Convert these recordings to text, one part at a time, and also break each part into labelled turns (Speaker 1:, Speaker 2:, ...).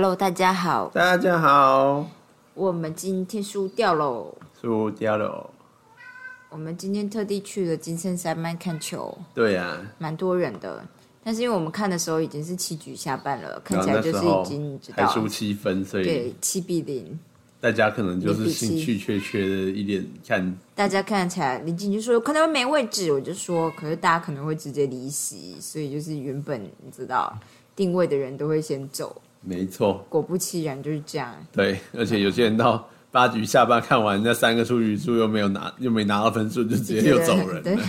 Speaker 1: Hello，大家好，
Speaker 2: 大家好，
Speaker 1: 我们今天输掉喽。
Speaker 2: 输掉了。
Speaker 1: 我们今天特地去了金圣山脉看球，
Speaker 2: 对呀、
Speaker 1: 蛮多人的。但是因为我们看的时候已经是七局下半了，看起来就是已经
Speaker 2: 还输
Speaker 1: 道，
Speaker 2: 七分，所以
Speaker 1: 对，七比零。
Speaker 2: 大家可能就是兴趣缺缺的一点看，
Speaker 1: 大家看起来林静就说可能会没位置，我就说，可是大家可能会直接离席，所以就是原本你知道定位的人都会先走，
Speaker 2: 没错，
Speaker 1: 果不其然就是这样。
Speaker 2: 对，而且有些人到八局下半看完那三个出局数又没有拿，又没拿到分数，就直接又走人
Speaker 1: 对
Speaker 2: 了。，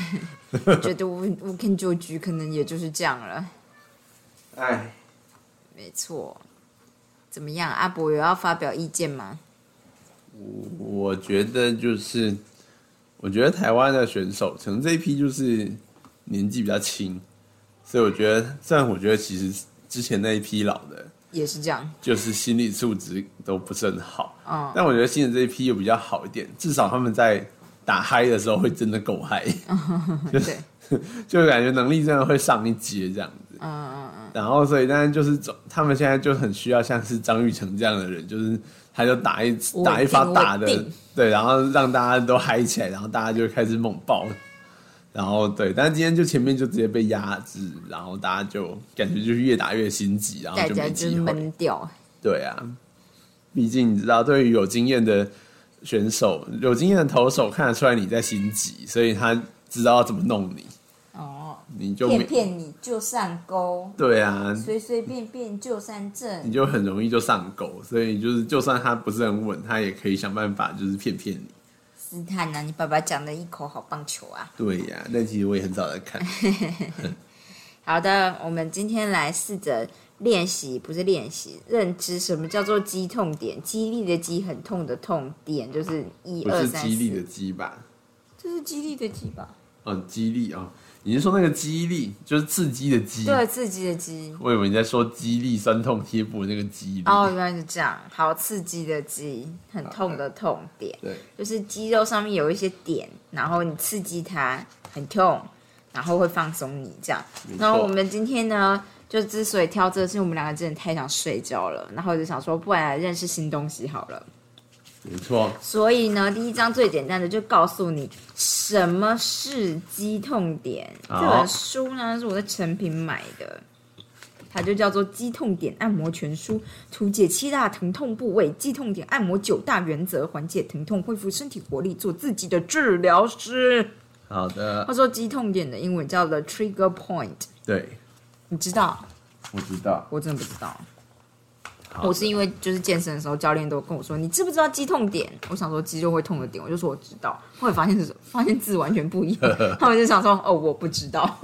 Speaker 1: 我 觉得我我看九局可能也就是这样了。
Speaker 2: 哎，
Speaker 1: 没错，怎么样？阿伯有要发表意见吗？
Speaker 2: 我我觉得就是，我觉得台湾的选手可能这一批就是年纪比较轻，所以我觉得，虽然我觉得其实之前那一批老的，
Speaker 1: 也是这样，
Speaker 2: 就是心理素质都不是很好。
Speaker 1: 嗯，
Speaker 2: 但我觉得新的这一批又比较好一点，至少他们在打嗨的时候会真的够嗨，
Speaker 1: 对，
Speaker 2: 就感觉能力真的会上一阶这样子。
Speaker 1: 嗯嗯嗯，
Speaker 2: 然后所以，但是就是总他们现在就很需要像是张玉成这样的人，就是他就打一
Speaker 1: 稳
Speaker 2: 打一发
Speaker 1: 定
Speaker 2: 大的，对，然后让大家都嗨起来，然后大家就开始猛爆。然后对，但是今天就前面就直接被压制，然后大家就感觉就是越打越心急，然后就没机会。
Speaker 1: 闷掉，
Speaker 2: 对啊，毕竟你知道，对于有经验的选手、有经验的投手，看得出来你在心急，所以他知道要怎么弄你，
Speaker 1: 哦，
Speaker 2: 你就没
Speaker 1: 骗骗你就上钩，
Speaker 2: 对啊，
Speaker 1: 随随便便就上
Speaker 2: 阵
Speaker 1: 你，
Speaker 2: 就很容易就上钩。所以就是，就算他不是很稳，他也可以想办法就是骗骗你。
Speaker 1: 斯坦啊，你爸爸讲的一口好棒球啊！
Speaker 2: 对呀、那其实我也很早在看。
Speaker 1: 好的，我们今天来试着练习，不是练习，认知什么叫做肌痛点。激励的激，很痛的痛，点就是一
Speaker 2: 不是
Speaker 1: 二三
Speaker 2: 激励的，激吧？
Speaker 1: 这是激励的激吧？
Speaker 2: 哦，激励哦，你是说那个激励，就是刺激的激？
Speaker 1: 对，刺激的激。
Speaker 2: 我以为你在说激励酸痛贴布那个激励。
Speaker 1: 哦，原来是这样。好，刺激的激，很痛的痛点，
Speaker 2: 对，
Speaker 1: 就是肌肉上面有一些点，然后你刺激它，很痛，然后会放松你这样。然后我们今天呢，就之所以挑这个，是因为我们两个真的太想睡觉了，然后我就想说，不然来认识新东西好了。
Speaker 2: 没错，
Speaker 1: 所以呢，第一章最简单的就告诉你什么是肌痛点。这本书呢是我在成品买的，它就叫做《肌痛点按摩全书》，图解七大疼痛部位，肌痛点按摩九大原则，缓解疼痛，恢复身体活力，做自己的治疗师。
Speaker 2: 好的
Speaker 1: 他，说肌痛点的英文叫 the trigger point，
Speaker 2: 对，
Speaker 1: 你知道？
Speaker 2: 我知道。
Speaker 1: 我真的不知道。我是因为就是健身的时候，教练都跟我说，你知不知道肌痛点？我想说肌肉会痛的点，我就说我知道。后来发现是 发现字完全不一样，他们就想说哦，我不知道。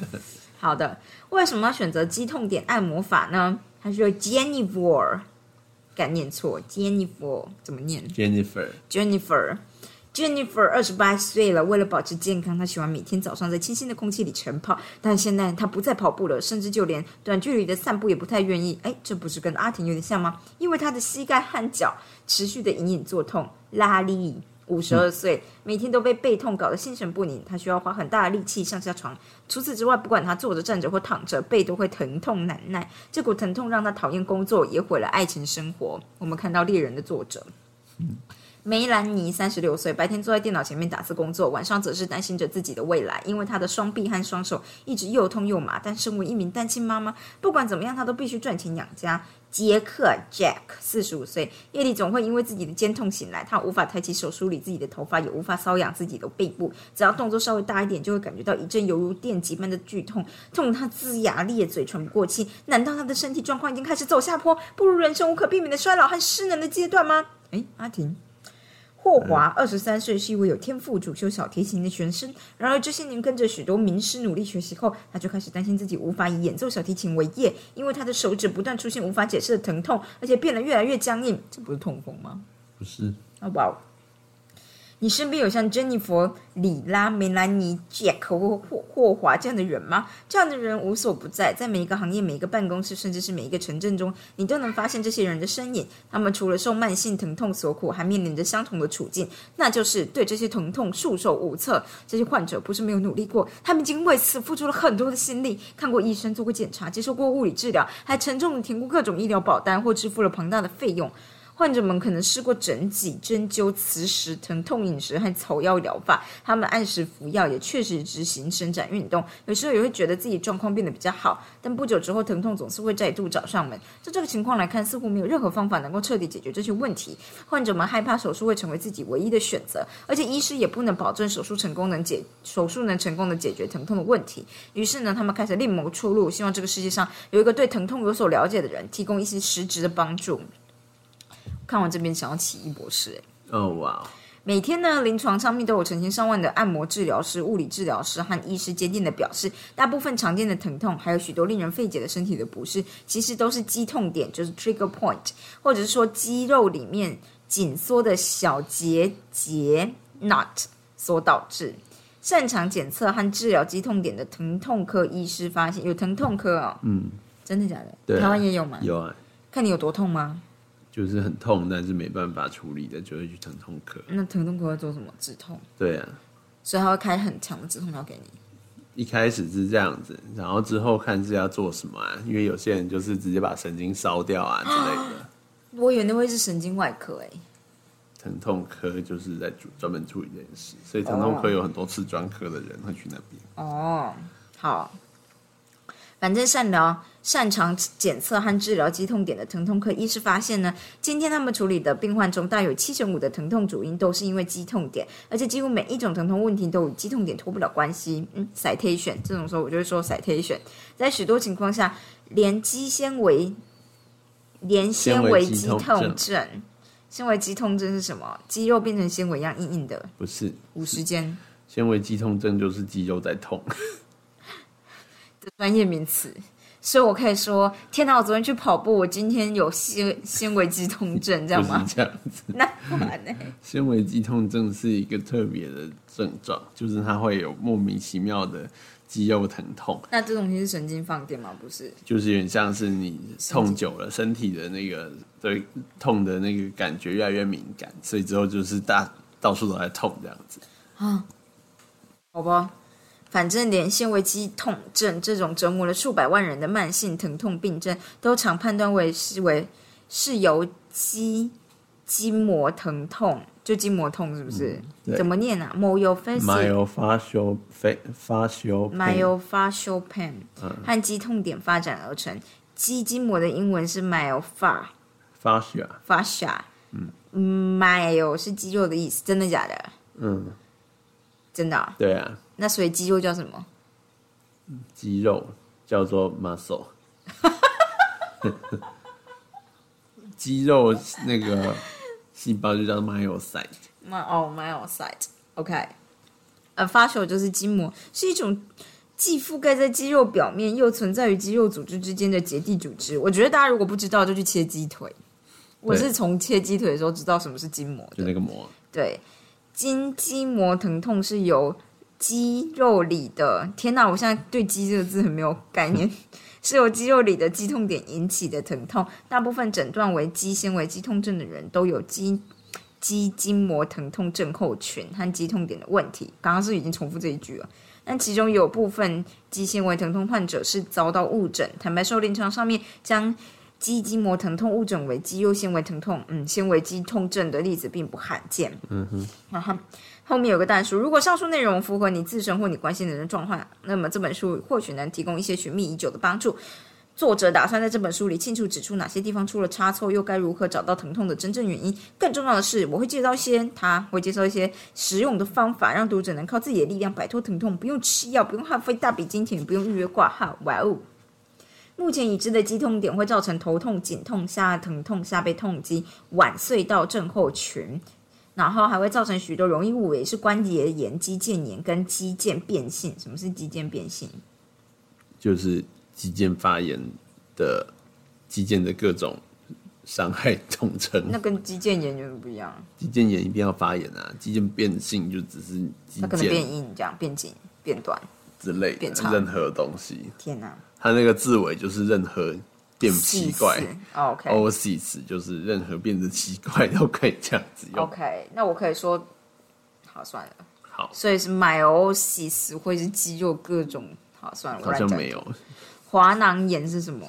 Speaker 1: 好的，为什么要选择肌痛点按摩法呢？他说 Jennifer，敢念错，Jennifer 怎么念
Speaker 2: Jennifer，？Jennifer。
Speaker 1: Jennifer 二十八岁了，为了保持健康，她喜欢每天早上在清新的空气里晨跑。但现在她不再跑步了，甚至就连短距离的散步也不太愿意。哎，这不是跟阿婷有点像吗？因为她的膝盖和脚持续的隐隐作痛。拉力五十二岁，每天都被背痛搞得心神不宁，她需要花很大的力气上下床。除此之外，不管她坐着、站着或躺着，背都会疼痛难耐。这股疼痛让她讨厌工作，也毁了爱情生活。我们看到猎人的作者。梅兰妮三十六岁，白天坐在电脑前面打字工作，晚上则是担心着自己的未来，因为她的双臂和双手一直又痛又麻。但身为一名单亲妈妈，不管怎么样，她都必须赚钱养家。杰克 Jack 四十五岁，夜里总会因为自己的肩痛醒来，他无法抬起手梳理自己的头发，也无法搔痒自己的背部，只要动作稍微大一点，就会感觉到一阵犹如电击般的剧痛，痛得他龇牙咧嘴，喘不过气。难道他的身体状况已经开始走下坡，步入人生无可避免的衰老和失能的阶段吗？诶，阿婷。霍华二十三岁，是一位有天赋主修小提琴的学生。然而这些年跟着许多名师努力学习后，他就开始担心自己无法以演奏小提琴为业，因为他的手指不断出现无法解释的疼痛，而且变得越来越僵硬。这不是痛风吗？
Speaker 2: 不是，
Speaker 1: 啊哇哦！你身边有像珍妮佛、里拉、梅兰妮、Jack 或霍霍华这样的人吗？这样的人无所不在，在每一个行业、每一个办公室，甚至是每一个城镇中，你都能发现这些人的身影。他们除了受慢性疼痛所苦，还面临着相同的处境，那就是对这些疼痛束手无策。这些患者不是没有努力过，他们已经为此付出了很多的心力，看过医生，做过检查，接受过物理治疗，还沉重的填过各种医疗保单或支付了庞大的费用。患者们可能试过整脊、针灸、磁石、疼痛饮食和草药疗法，他们按时服药，也确实执行伸展运动。有时候也会觉得自己状况变得比较好，但不久之后，疼痛总是会再度找上门。就这个情况来看，似乎没有任何方法能够彻底解决这些问题。患者们害怕手术会成为自己唯一的选择，而且医师也不能保证手术成功能解手术能成功的解决疼痛的问题。于是呢，他们开始另谋出路，希望这个世界上有一个对疼痛有所了解的人，提供一些实质的帮助。看完这边想要起义博士，
Speaker 2: 哦哇，
Speaker 1: 每天呢，临床上面都有成千上万的按摩治疗师、物理治疗师和医师坚定的表示，大部分常见的疼痛，还有许多令人费解的身体的不适，其实都是肌痛点，就是 trigger point，或者是说肌肉里面紧缩的小结节 knot 所导致。擅长检测和治疗肌痛点的疼痛科医师发现，有疼痛科哦，
Speaker 2: 嗯，
Speaker 1: 真的假的？
Speaker 2: 对啊
Speaker 1: 台湾也有吗？
Speaker 2: 有啊，
Speaker 1: 看你有多痛吗？
Speaker 2: 就是很痛，但是没办法处理的，就会去疼痛科。
Speaker 1: 那疼痛科会做什么？止痛，
Speaker 2: 对啊，
Speaker 1: 所以他会开很强的止痛药给你。
Speaker 2: 一开始是这样子，然后之后看是要做什么啊？因为有些人就是直接把神经烧掉啊之类的。
Speaker 1: 我以为那会是神经外科诶、
Speaker 2: 疼痛科就是在主专门处理这件事，所以疼痛科有很多次专科的人会去那边。
Speaker 1: 哦，好，反正善疗擅长检测和治疗肌痛点的疼痛科医师发现呢，今天他们处理的病患中，大约有七成五的疼痛主因都是因为肌痛点，而且几乎每一种疼痛问题都与肌痛点脱不了关系。嗯，citation 这种时候我就会说 citation，在许多情况下，连肌纤维连纤维肌痛症。纤维肌痛症是什么？肌肉变成纤维一样硬硬的，
Speaker 2: 不是
Speaker 1: 五十间
Speaker 2: 纤维肌痛症，就是肌肉在痛。
Speaker 1: 的专业名词。所以我可以说，天哪！我昨天去跑步，我今天有纤纤维肌痛症，这样吗？
Speaker 2: 这样子。
Speaker 1: 那不然呢？
Speaker 2: 纤维肌痛症是一个特别的症状，就是它会有莫名其妙的肌肉疼痛，
Speaker 1: 那这种东西是神经放电吗？不是，
Speaker 2: 就是有点像是你痛久了，身体的那个对痛的那个感觉越来越敏感，所以之后就是大到处都在痛这样子。
Speaker 1: 啊好吧。反正连纤维肌痛症这种折磨了数百万人的慢性疼痛病症，都常判断为是为是由肌筋膜疼痛，就筋膜痛是不是？
Speaker 2: 对
Speaker 1: 怎么念啊？myofascial
Speaker 2: myofascial fascial pain
Speaker 1: myofascial pain 和肌痛点发展而成。肌筋膜的英文是 myofascia。fascia，fascia，嗯，myo 是肌肉的意思，真的假的？
Speaker 2: 嗯，
Speaker 1: 真的啊、
Speaker 2: 对啊，
Speaker 1: 那所以肌肉叫什么？
Speaker 2: 肌肉叫做 muscle，肌肉那个细胞就叫 myocyte。
Speaker 1: my 哦 myocyte，OK，呃，fascial 就是筋膜，是一种既覆盖在肌肉表面，又存在于肌肉组织之间的结缔组织。我觉得大家如果不知道，就去切鸡腿。我是从切鸡腿的时候知道什么是筋膜
Speaker 2: 就
Speaker 1: 的。
Speaker 2: 那个膜，
Speaker 1: 对，筋肌膜疼痛是由肌肉里的天哪，我现在对“肌”这个字很没有概念，是由肌肉里的肌痛点引起的疼痛。大部分诊断为肌纤维肌痛症的人都有肌肌筋膜疼痛症候群和肌痛点的问题。刚刚是已经重复这一句了。但其中有部分肌纤维疼痛患者是遭到误诊。坦白说，临床上面将肌筋膜疼痛误诊为肌肉纤维疼痛，嗯，纤维肌痛症的例子并不罕见。嗯哼，然后后面有个但书，如果上述内容符合你自身或你关心的人状况，那么这本书或许能提供一些寻觅已久的帮助。作者打算在这本书里清楚指出哪些地方出了差错，又该如何找到疼痛的真正原因。更重要的是，我会介绍一些，他会介绍一些实用的方法，让读者能靠自己的力量摆脱疼痛，不用吃药，不用耗费大笔金钱，不用预约挂号。哇哦！目前已知的肌痛点会造成头痛、颈痛、下疼痛、下背痛及晚睡到症候群，然后还会造成许多容易误以为是关节炎、肌腱炎跟肌腱变性。什么是肌腱变性？
Speaker 2: 就是肌腱发炎的肌腱的各种伤害统称。
Speaker 1: 那跟肌腱炎有什么不一样？
Speaker 2: 肌腱炎一定要发炎啊，肌腱变性就只是肌
Speaker 1: 它可能变硬，这样变紧、变短。
Speaker 2: 之类的任何东西，
Speaker 1: 天哪，
Speaker 2: 它那个字尾就是任何变奇怪
Speaker 1: 细丝哦
Speaker 2: ，OK，oasis 就是任何变得奇怪都可以这样子用。
Speaker 1: OK，那我可以说，好算了。
Speaker 2: 好，
Speaker 1: 所以是 meiosis 或是肌肉各种，好算了，
Speaker 2: 好像没有，
Speaker 1: 滑囊炎是什么？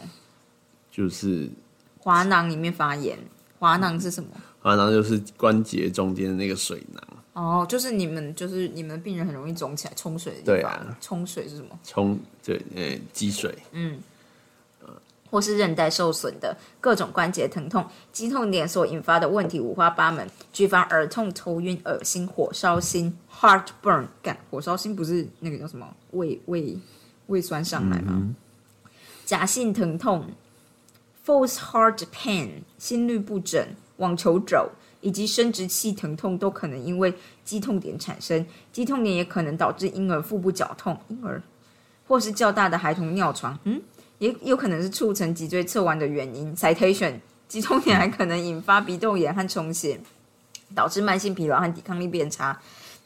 Speaker 2: 就是
Speaker 1: 滑囊里面发炎，滑囊是什么？
Speaker 2: 滑囊就是关节中间的那个水囊，
Speaker 1: 哦，就是你们就是你们病人很容易肿起来冲水的地方。
Speaker 2: 对啊
Speaker 1: 冲水是什么？
Speaker 2: 冲对，呃，积水，
Speaker 1: 或是韧带受损的各种关节疼痛，肌痛点所引发的问题五花八门，举凡耳痛、头晕、恶心、火烧心 （heartburn），干火烧心不是那个叫什么胃胃胃酸上来吗？假性疼痛 （false heart pain）、心律不整、网球肘以及生殖器疼痛都可能因为肌痛点产生。肌痛点也可能导致婴儿腹部绞痛，婴儿或是较大的孩童尿床。嗯。也有可能是促成脊椎侧弯的原因。Citation：肌痛点还可能引发鼻窦炎和充血，导致慢性疲劳和抵抗力变差。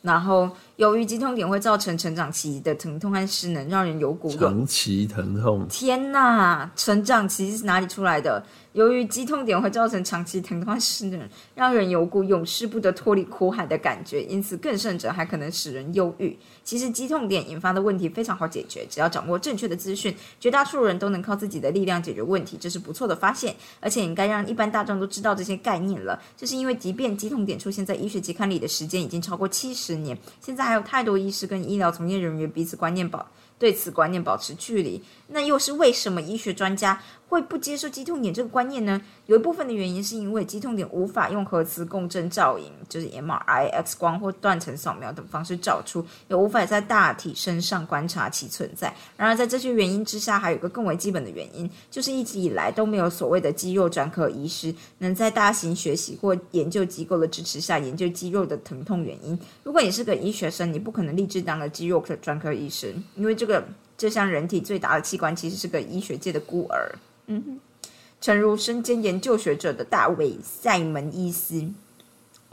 Speaker 1: 然后，由于肌痛点会造成成长期的疼痛和失能，让人有股
Speaker 2: 长期疼痛，
Speaker 1: 天呐，成长期是哪里出来的？由于肌痛点会造成长期疼痛和失能，让人有股永世不得脱离苦海的感觉，因此更甚者还可能使人忧郁。其实肌痛点引发的问题非常好解决，只要掌握正确的资讯，绝大多数人都能靠自己的力量解决问题，这是不错的发现，而且应该让一般大众都知道这些概念了。这是因为，即便肌痛点出现在医学期刊里的时间已经超过七十年，现在还有太多医师跟医疗从业人员彼此观念保对此观念保持距离。那又是为什么医学专家会不接受肌痛点这个观念呢？有一部分的原因是因为肌痛点无法用核磁共振照影，就是 MRI、X 光或断层扫描等方式照出，也无法在大体身上观察其存在。然而，在这些原因之下，还有一个更为基本的原因，就是一直以来都没有所谓的肌肉专科医师能在大型学习或研究机构的支持下研究肌肉的疼痛原因。如果你是个医学生，你不可能立志当个肌肉科专科医生，因为这个这项人体最大的器官其实是个医学界的孤儿。嗯哼，诚如身兼研究学者的大卫塞门医师。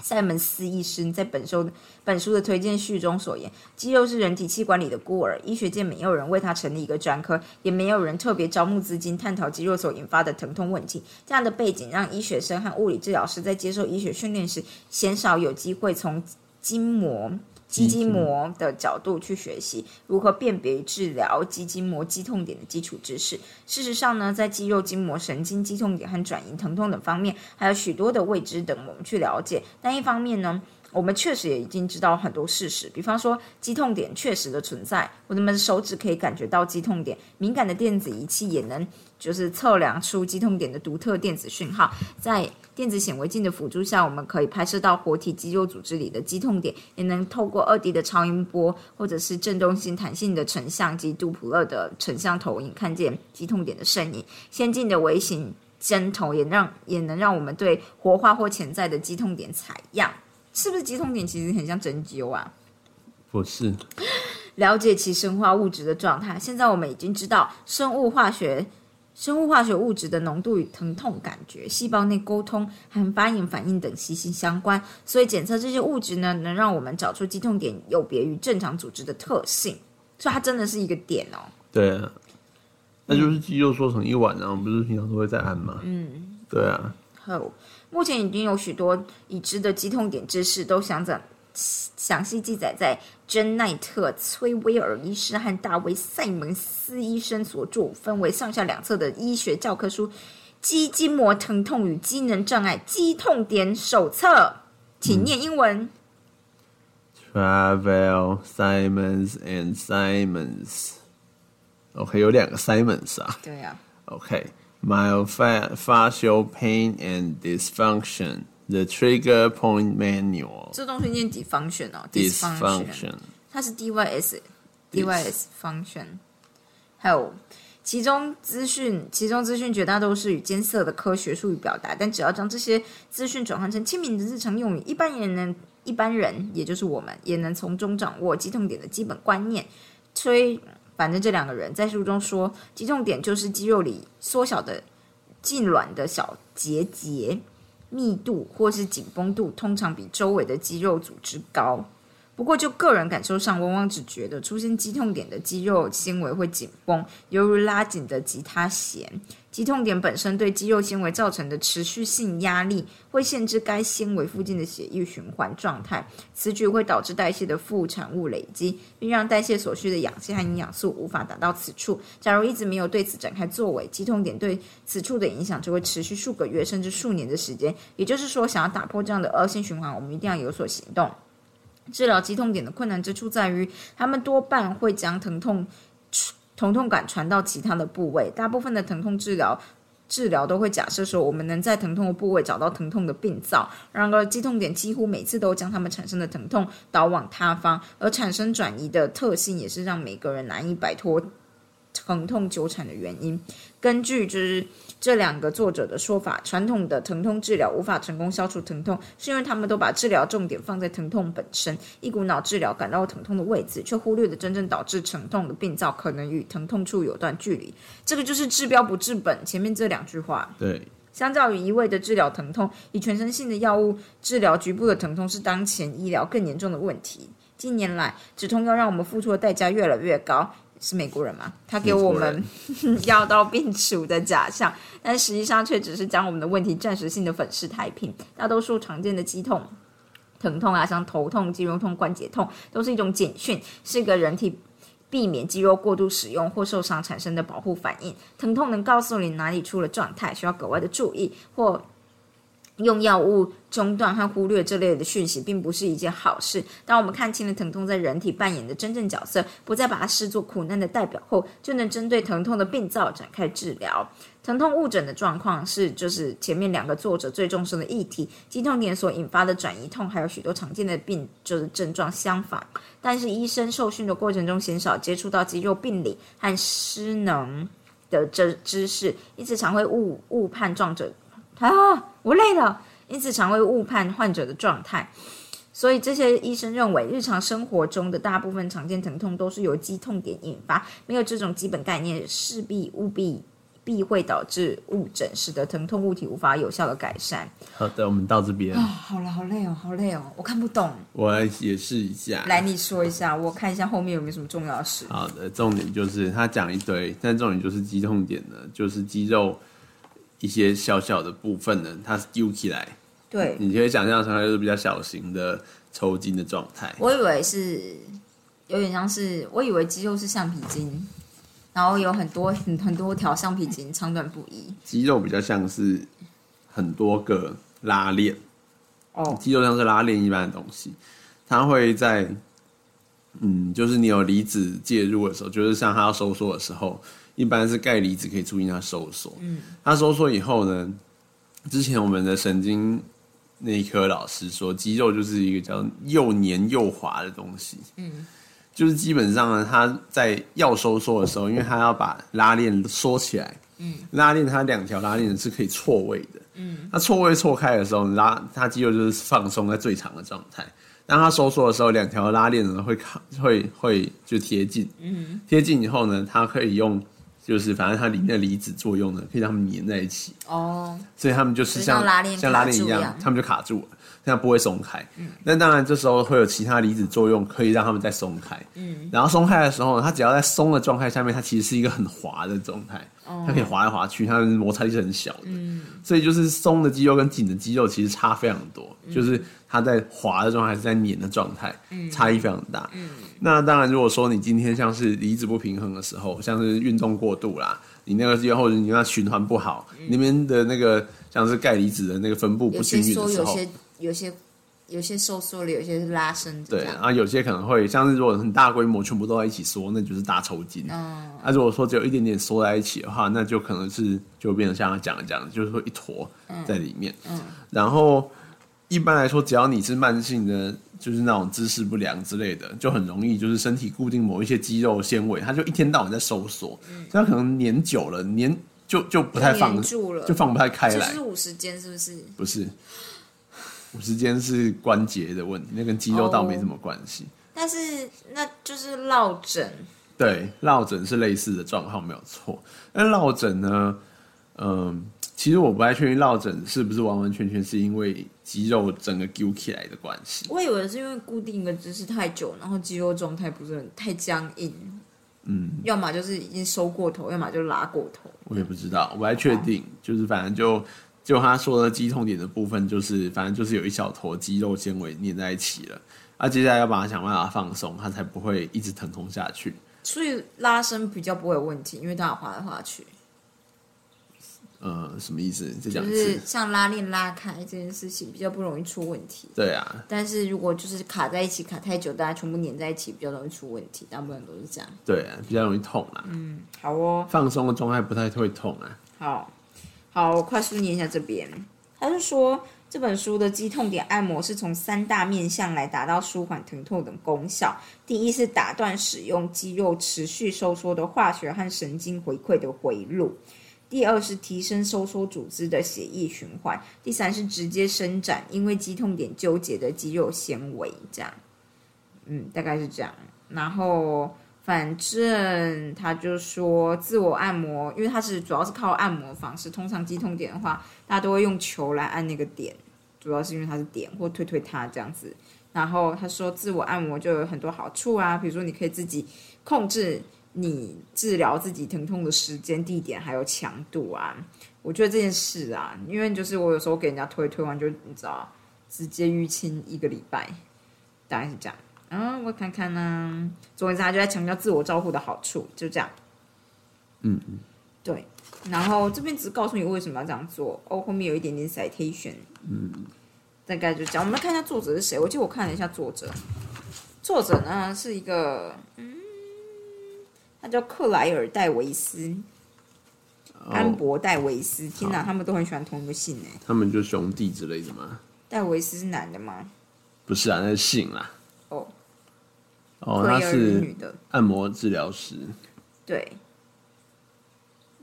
Speaker 1: 塞门斯医生在本书本书的推荐序中所言，肌肉是人体器官里的孤儿，医学界没有人为它成立一个专科，也没有人特别招募资金探讨肌肉所引发的疼痛问题。这样的背景让医学生和物理治疗师在接受医学训练时，鲜少有机会从筋膜。肌筋膜的角度去学习如何辨别治疗肌筋膜肌痛点的基础知识。事实上呢，在肌肉筋膜神经肌痛点和转移疼痛等方面，还有许多的未知等我们去了解。但一方面呢，我们确实也已经知道很多事实，比方说肌痛点确实的存在，我们的手指可以感觉到肌痛点，敏感的电子仪器也能就是测量出肌痛点的独特电子讯号，在电子显微镜的辅助下，我们可以拍摄到活体肌肉组织里的肌痛点，也能透过二 D 的超音波或者是振动性弹性的成像及杜普勒的成像投影，看见肌痛点的身影。先进的微型针头也让也能让我们对活化或潜在的肌痛点采样。是不是肌痛点其实很像针灸啊？
Speaker 2: 不是
Speaker 1: 了解其生化物质的状态。现在我们已经知道生物化学、生物化学物质的浓度与疼痛感觉、细胞内沟通和发炎反应等息息相关。所以检测这些物质呢，能让我们找出肌痛点有别于正常组织的特性。所以它真的是一个点哦。
Speaker 2: 对啊，那就是肌肉缩成一碗啊，我们不是平常都会在按吗？嗯，对啊，
Speaker 1: 后，目前已经有许多已知的肌痛点知识都详载详细记载在珍奈特·崔威尔医师和大卫·塞蒙斯医生所著、分为上下两册的医学教科书《肌筋膜疼痛与机能障碍肌痛点手册》，请念英文。
Speaker 2: Travel Simons and Simons。OK，有两个 Simons 啊。
Speaker 1: 对呀、
Speaker 2: OK, myofascial pain and dysfunction. The trigger point manual.
Speaker 1: 这东西念 dysfunction 哦
Speaker 2: Dysfunction.
Speaker 1: 它是 dys dys function，还有其中资讯，其中资讯绝大多数与艰涩的科学术语表达，但只要将这些资讯转换成亲民的日常用语，一般人能，一般人也就是我们，也能从中掌握肌痛点的基本观念。吹，反正这两个人在书中说，肌痛点就是肌肉里缩小的痉挛的小结节密度或是紧绷度，通常比周围的肌肉组织高。不过，就个人感受上，往往只觉得出现肌痛点的肌肉纤维会紧绷，犹如拉紧的吉他弦。肌痛点本身对肌肉纤维造成的持续性压力，会限制该纤维附近的血液循环状态，此举会导致代谢的副产物累积，并让代谢所需的氧气和营养素无法达到此处。假如一直没有对此展开作为，肌痛点对此处的影响就会持续数个月甚至数年的时间。也就是说，想要打破这样的恶性循环，我们一定要有所行动。治疗肌痛点的困难之处在于，他们多半会将疼痛、疼痛感传到其他的部位。大部分的疼痛治疗治疗都会假设说，我们能在疼痛的部位找到疼痛的病灶。然而，肌痛点几乎每次都将他们产生的疼痛导往他方，而产生转移的特性也是让每个人难以摆脱疼痛纠缠的原因。根据就是这两个作者的说法，传统的疼痛治疗无法成功消除疼痛，是因为他们都把治疗重点放在疼痛本身，一股脑治疗感到疼痛的位置，却忽略了真正导致疼痛的病灶可能与疼痛处有段距离。这个就是治标不治本。前面这两句话，
Speaker 2: 对，
Speaker 1: 相较于一味的治疗疼痛，以全身性的药物治疗局部的疼痛是当前医疗更严重的问题。近年来，止痛药让我们付出的代价越来越高。是美国人嘛？他给我们药 到病除的假象，但实际上却只是将我们的问题暂时性的粉饰太平。大多数常见的肌痛、疼痛啊，像头痛、肌肉痛、关节痛，都是一种警讯，是一个人体避免肌肉过度使用或受伤产生的保护反应。疼痛能告诉你哪里出了状态，需要格外的注意或。用药物中断和忽略这类的讯息，并不是一件好事。当我们看清了疼痛在人体扮演的真正角色，不再把它视作苦难的代表后，就能针对疼痛的病灶展开治疗。疼痛误诊的状况是，就是前面两个作者最重视的议题。肌痛点所引发的转移痛，还有许多常见的病就是症状相反。但是医生受训的过程中，鲜少接触到肌肉病理和失能的这知识，因此常会误误判撞者。啊，我累了，因此常会误判患者的状态。所以这些医生认为，日常生活中的大部分常见疼痛都是由肌痛点引发。没有这种基本概念，势必务必必会导致误诊，使得疼痛物体无法有效的改善。
Speaker 2: 好的，我们到这边。
Speaker 1: 啊，好了，好累哦，好累哦，我看不懂。
Speaker 2: 我来解释一下。
Speaker 1: 来，你说一下，我看一下后面有没有什么重要的事。
Speaker 2: 好的，重点就是他讲一堆，但重点就是肌痛点呢，就是肌肉。一些小小的部分呢，它揪起来，
Speaker 1: 对，
Speaker 2: 你可以想象成它就是比较小型的抽筋的状态。
Speaker 1: 我以为是有点像是，我以为肌肉是橡皮筋，然后有很多很 很多条橡皮筋，长短不一。
Speaker 2: 肌肉比较像是很多个拉链，
Speaker 1: 哦，
Speaker 2: 肌肉像是拉链一般的东西，它会在，嗯，就是你有离子介入的时候，就是像它要收缩的时候。一般是钙离子可以促进它收缩，嗯，它收缩以后呢，之前我们的神经内科老师说，肌肉就是一个叫又黏又滑的东西，嗯，就是基本上呢，它在要收缩的时候，因为它要把拉链缩起来，嗯，拉链它两条拉链是可以错位的，嗯，它错位错开的时候，拉它肌肉就是放松在最长的状态。当它收缩的时候，两条拉链呢会靠会会就贴近，嗯，贴近以后呢，它可以用。就是反正它里面的离子作用呢，可以让它们粘在一起。
Speaker 1: 哦，
Speaker 2: 所以它们就是像像
Speaker 1: 拉
Speaker 2: 链一样，它们就卡住了，这样不会松开。嗯，那当然这时候会有其他离子作用，可以让它们再松开。嗯，然后松开的时候，它只要在松的状态下面，它其实是一个很滑的状态。哦，它可以滑来滑去，它的摩擦力是很小的。嗯，所以就是松的肌肉跟紧的肌肉其实差非常多，就是它在滑的状态还是在粘的状态，差异非常大。嗯。那当然，如果说你今天像是离子不平衡的时候，像是运动过度啦，你那个之后你那循环不好，里面的那个像是钙离子的那个分布不均匀的时候，
Speaker 1: 有些有些有些收缩了，有些是拉伸。
Speaker 2: 对，然后有些可能会像是如果很大规模全部都在一起缩，那就是大抽筋。嗯。那如果说只有一点点缩在一起的话，那就可能是就变成像他讲的这样，就是说一坨在里面。嗯。然后一般来说，只要你是慢性的。就是那种姿势不良之类的，就很容易就是身体固定某一些肌肉纤维，它就一天到晚在收缩，它可能粘久了，粘就就不太放
Speaker 1: 住了，
Speaker 2: 就放不太开来。
Speaker 1: 是五十肩是不是？
Speaker 2: 不是，五十肩是关节的问题，那跟肌肉倒没什么关系。
Speaker 1: 但是那就是落枕，
Speaker 2: 对，落枕是类似的状况没有错。那落枕呢，嗯。其实我不太确定落枕是不是完完全全是因为肌肉整个揪起来的关系。
Speaker 1: 我以为是因为固定一个姿势太久，然后肌肉状态不是很太僵硬，
Speaker 2: 嗯，
Speaker 1: 要么就是已经收过头，要么就拉过头。
Speaker 2: 我也不知道，我不太确定。就是反正就就他说的肌痛点的部分，就是反正就是有一小坨肌肉纤维粘在一起了。啊，接下来要把它想办法放松，它才不会一直疼痛下去。
Speaker 1: 所以拉伸比较不会有问题，因为它有滑来滑去。
Speaker 2: 呃，什么意思？再
Speaker 1: 就
Speaker 2: 讲一次。
Speaker 1: 是像拉链拉开这件事情比较不容易出问题。
Speaker 2: 对啊，
Speaker 1: 但是如果就是卡在一起卡太久，大家全部粘在一起，比较容易出问题。大部分都是这样。
Speaker 2: 对啊，比较容易痛啊。
Speaker 1: 嗯，好哦，
Speaker 2: 放松的状态不太会痛啊。
Speaker 1: 好，好，我快速念一下这边。他是说这本书的肌痛点按摩是从三大面向来达到舒缓疼痛等功效。第一是打断使用肌肉持续收缩的化学和神经回馈的回路。第二是提升收缩组织的血液循环，第三是直接伸展因为肌痛点纠结的肌肉纤维，这样，嗯，大概是这样。然后反正他就说自我按摩，因为他是主要是靠按摩方式，通常肌痛点的话，大家都会用球来按那个点，主要是因为它是点或推推它这样子。然后他说自我按摩就有很多好处啊，比如说你可以自己控制。你治疗自己疼痛的时间、地点还有强度啊，我觉得这件事啊，因为就是我有时候给人家推推完就你知道，直接淤青一个礼拜，大概是这样。嗯，我看看呢，总之他就在强调自我照顾的好处，就这样。
Speaker 2: 嗯嗯，
Speaker 1: 对。然后这边只是告诉你为什么要这样做，哦，后面有一点点 citation。
Speaker 2: 嗯，
Speaker 1: 大概就讲，我们来看一下作者是谁。我记得我看了一下作者，作者呢是一个嗯。他叫克莱尔·戴维斯，安博·戴维斯。天哪，他们都很喜欢同一个姓哎。
Speaker 2: 他们就兄弟之类的吗？
Speaker 1: 戴维斯是男的吗？
Speaker 2: 不是啊，那是姓啦。
Speaker 1: 哦，
Speaker 2: 哦，他是
Speaker 1: 女的
Speaker 2: 按摩治疗师。
Speaker 1: 对，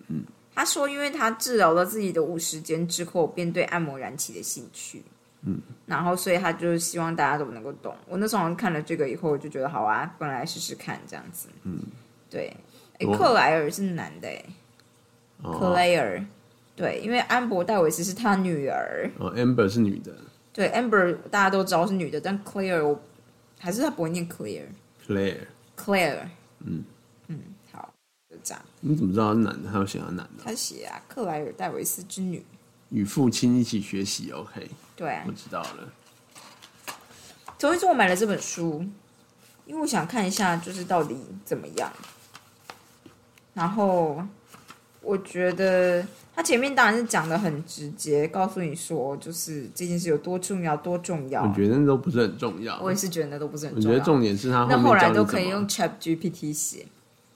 Speaker 1: 嗯，他说，因为他治疗了自己的五十间之后，便对按摩燃起了兴趣。嗯，然后所以他就是希望大家都能够懂。我那时候看了这个以后，就觉得好啊，不然来试试看这样子。嗯。对，哎，克莱尔是男的，哎，克莱尔，对，因为安博戴维斯是他女儿，
Speaker 2: 哦，Amber 是女的，
Speaker 1: 对，Amber 大家都知道是女的，但 Claire 还是他不会念 Claire，Claire，Claire，嗯嗯，好，就这样。
Speaker 2: 你怎么知道他是男的？他有写他男的？
Speaker 1: 他写啊，克莱尔戴维斯之女，
Speaker 2: 与父亲一起学习，OK，
Speaker 1: 对，
Speaker 2: 我知道了。
Speaker 1: 总之，我买了这本书，因为我想看一下，就是到底怎么样。然后我觉得他前面当然是讲的很直接，告诉你说就是这件事有多重要，多重要。
Speaker 2: 我觉得那都不是很重要。
Speaker 1: 我也是觉得那都不是很
Speaker 2: 重要。我觉得重点是他
Speaker 1: 那后来都可以用 Chat GPT 写。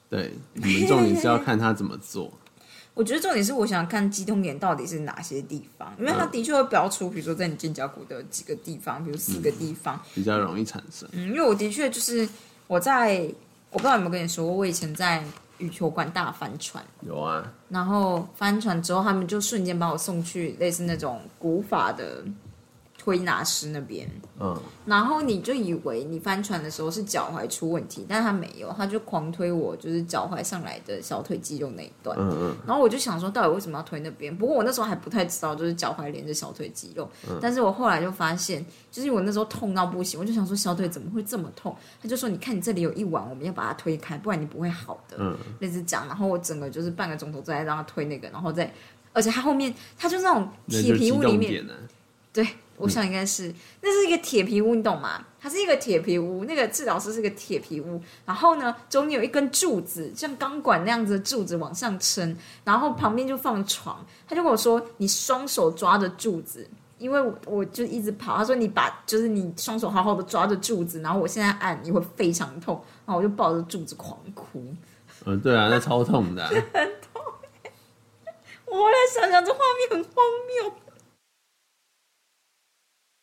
Speaker 2: 对，你们重点是要看他怎么做。
Speaker 1: 我觉得重点是我想看激痛点到底是哪些地方，因为他的确会标出，比如说在你肩胛骨的几个地方，比如四个地方
Speaker 2: 比较容易产生。
Speaker 1: 嗯，因为我的确就是我在，我不知道有没有跟你说过，我以前在。羽球馆大帆船
Speaker 2: 有啊，
Speaker 1: 然后帆船之后，他们就瞬间把我送去类似那种古法的。推拿师那边，嗯，然后你就以为你翻船的时候是脚踝出问题，但他没有，他就狂推我，就是脚踝上来的小腿肌肉那一段，嗯嗯，然后我就想说，到底为什么要推那边？不过我那时候还不太知道，就是脚踝连着小腿肌肉，但是我后来就发现，就是我那时候痛到不行，我就想说小腿怎么会这么痛？他就说，你看你这里有一碗，我们要把它推开，不然你不会好的，嗯，类似讲，然后我整个就是半个钟头在让他推那个，然后再，而且他后面他就那种铁皮屋里面，对。我想应该是，那是一个铁皮屋，你懂吗？它是一个铁皮屋，那个治疗师是个铁皮屋，然后呢，中间有一根柱子，像钢管那样子的柱子往上撑，然后旁边就放床。他就跟我说：“你双手抓着柱子，因为我就一直跑。”他说：“你把就是你双手好好的抓着柱子，然后我现在按你会非常痛。”然后我就抱着柱子狂哭。
Speaker 2: 嗯，对啊，那超痛的，
Speaker 1: 很痛。我来想想，这画面很荒谬。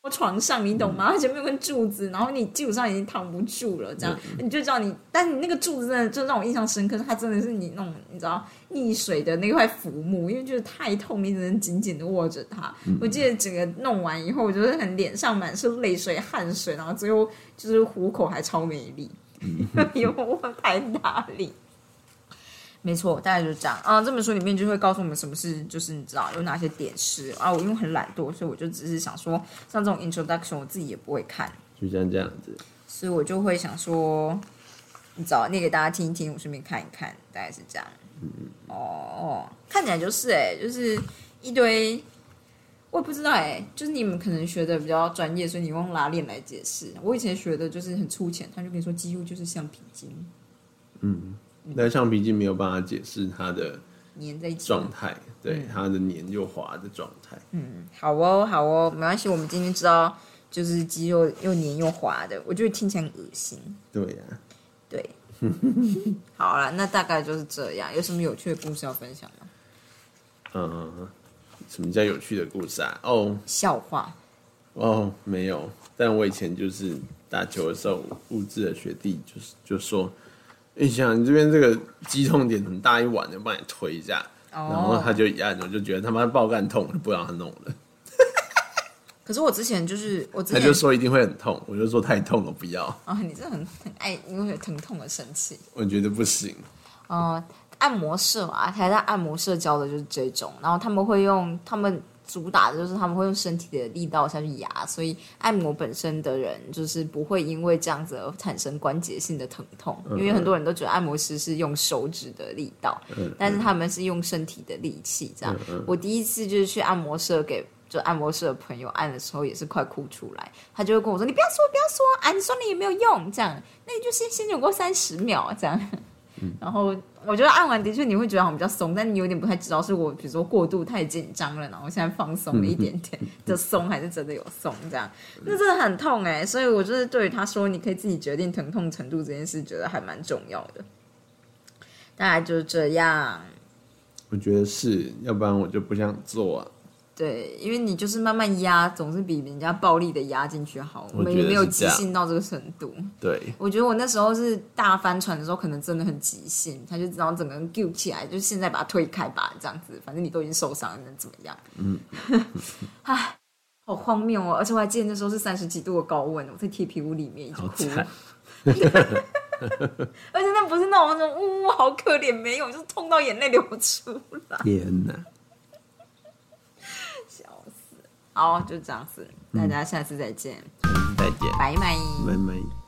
Speaker 1: 床上，你懂吗？而且没有根柱子，然后你基本上已经躺不住了，这样你就知道你，但你那个柱子真的就让我印象深刻，它真的是你那种你知道溺水的那块浮木，因为就是太痛，你只能紧紧的握着它。我记得整个弄完以后，我就是很脸上满是泪水、汗水，然后最后就是虎口还超美丽，因为我太大力。没错，大概就是这样啊。这本书里面就会告诉我们什么是，就是你知道有哪些点是啊。我因为很懒惰，所以我就只是想说，像这种 introduction 我自己也不会看，
Speaker 2: 就像这样子。
Speaker 1: 所以我就会想说，你知道念给大家听一听，我顺便看一看，大概是这样。嗯哦，看起来就是哎、就是一堆。我也不知道哎、就是你们可能学的比较专业，所以你用拉链来解释。我以前学的就是很粗浅，他就跟你说几乎就是橡皮筋
Speaker 2: 但橡皮筋没有办法解释它的
Speaker 1: 粘在一起。
Speaker 2: 状态，对它的黏又滑的状态。
Speaker 1: 嗯好哦，好哦，没关系。我们今天知道，就是肌肉又黏又滑的，我觉得听起来很恶心。
Speaker 2: 对呀、
Speaker 1: 对，好了，那大概就是这样。有什么有趣的故事要分享吗？
Speaker 2: 嗯，什么叫有趣的故事啊？哦
Speaker 1: 笑话。
Speaker 2: 哦，没有。但我以前就是打球的时候，物质的学弟就是就说：“哎、想你这边这个肌痛点很大一碗，就帮你推一下。然后他就一按，我就觉得他妈爆干痛，我就不让他弄了。
Speaker 1: 可是我之前就是我之前
Speaker 2: 他就说一定会很痛，我就说太痛了，不要。
Speaker 1: 啊、你真的很很爱因为疼痛而生气。
Speaker 2: 我觉得不行。
Speaker 1: 呃，按摩社嘛，台大按摩社教的就是这种，然后他们会用他们主打的就是他们会用身体的力道下去压，所以按摩本身的人就是不会因为这样子而产生关节性的疼痛，因为很多人都觉得按摩师是用手指的力道，但是他们是用身体的力气这样。我第一次就是去按摩社给。就按摩社的朋友按的时候也是快哭出来，他就会跟我说：“你不要说，不要说啊，你说你也没有用，这样，那你就先先忍过三十秒这样。”然后我觉得按完的确你会觉得好像比较松，但你有点不太知道是我比如说过度太紧张了，然后现在放松了一点点的松，还是真的有松这样，那真的很痛哎、所以我就是对于他说你可以自己决定疼痛程度这件事，觉得还蛮重要的。大概就是这样，
Speaker 2: 我觉得是要不然我就不想做、啊。
Speaker 1: 对，因为你就是慢慢压，总是比人家暴力的压进去好。我们也没有急性到这个程度。
Speaker 2: 对，
Speaker 1: 我觉得我那时候是大翻船的时候，可能真的很急性，他就然后整个人揪起来，就现在把它推开吧，这样子，反正你都已经受伤了，能怎么样？嗯，唉，好荒谬哦！而且我还记得那时候是三十几度的高温，我在铁皮屋里面一直哭，
Speaker 2: 惨。
Speaker 1: 而且那不是那种那种呜、好可怜，没有，就是痛到眼泪流不出来，
Speaker 2: 天哪！
Speaker 1: 好，就这样子，大家下次再见，
Speaker 2: 再见，
Speaker 1: 拜拜。
Speaker 2: 拜拜。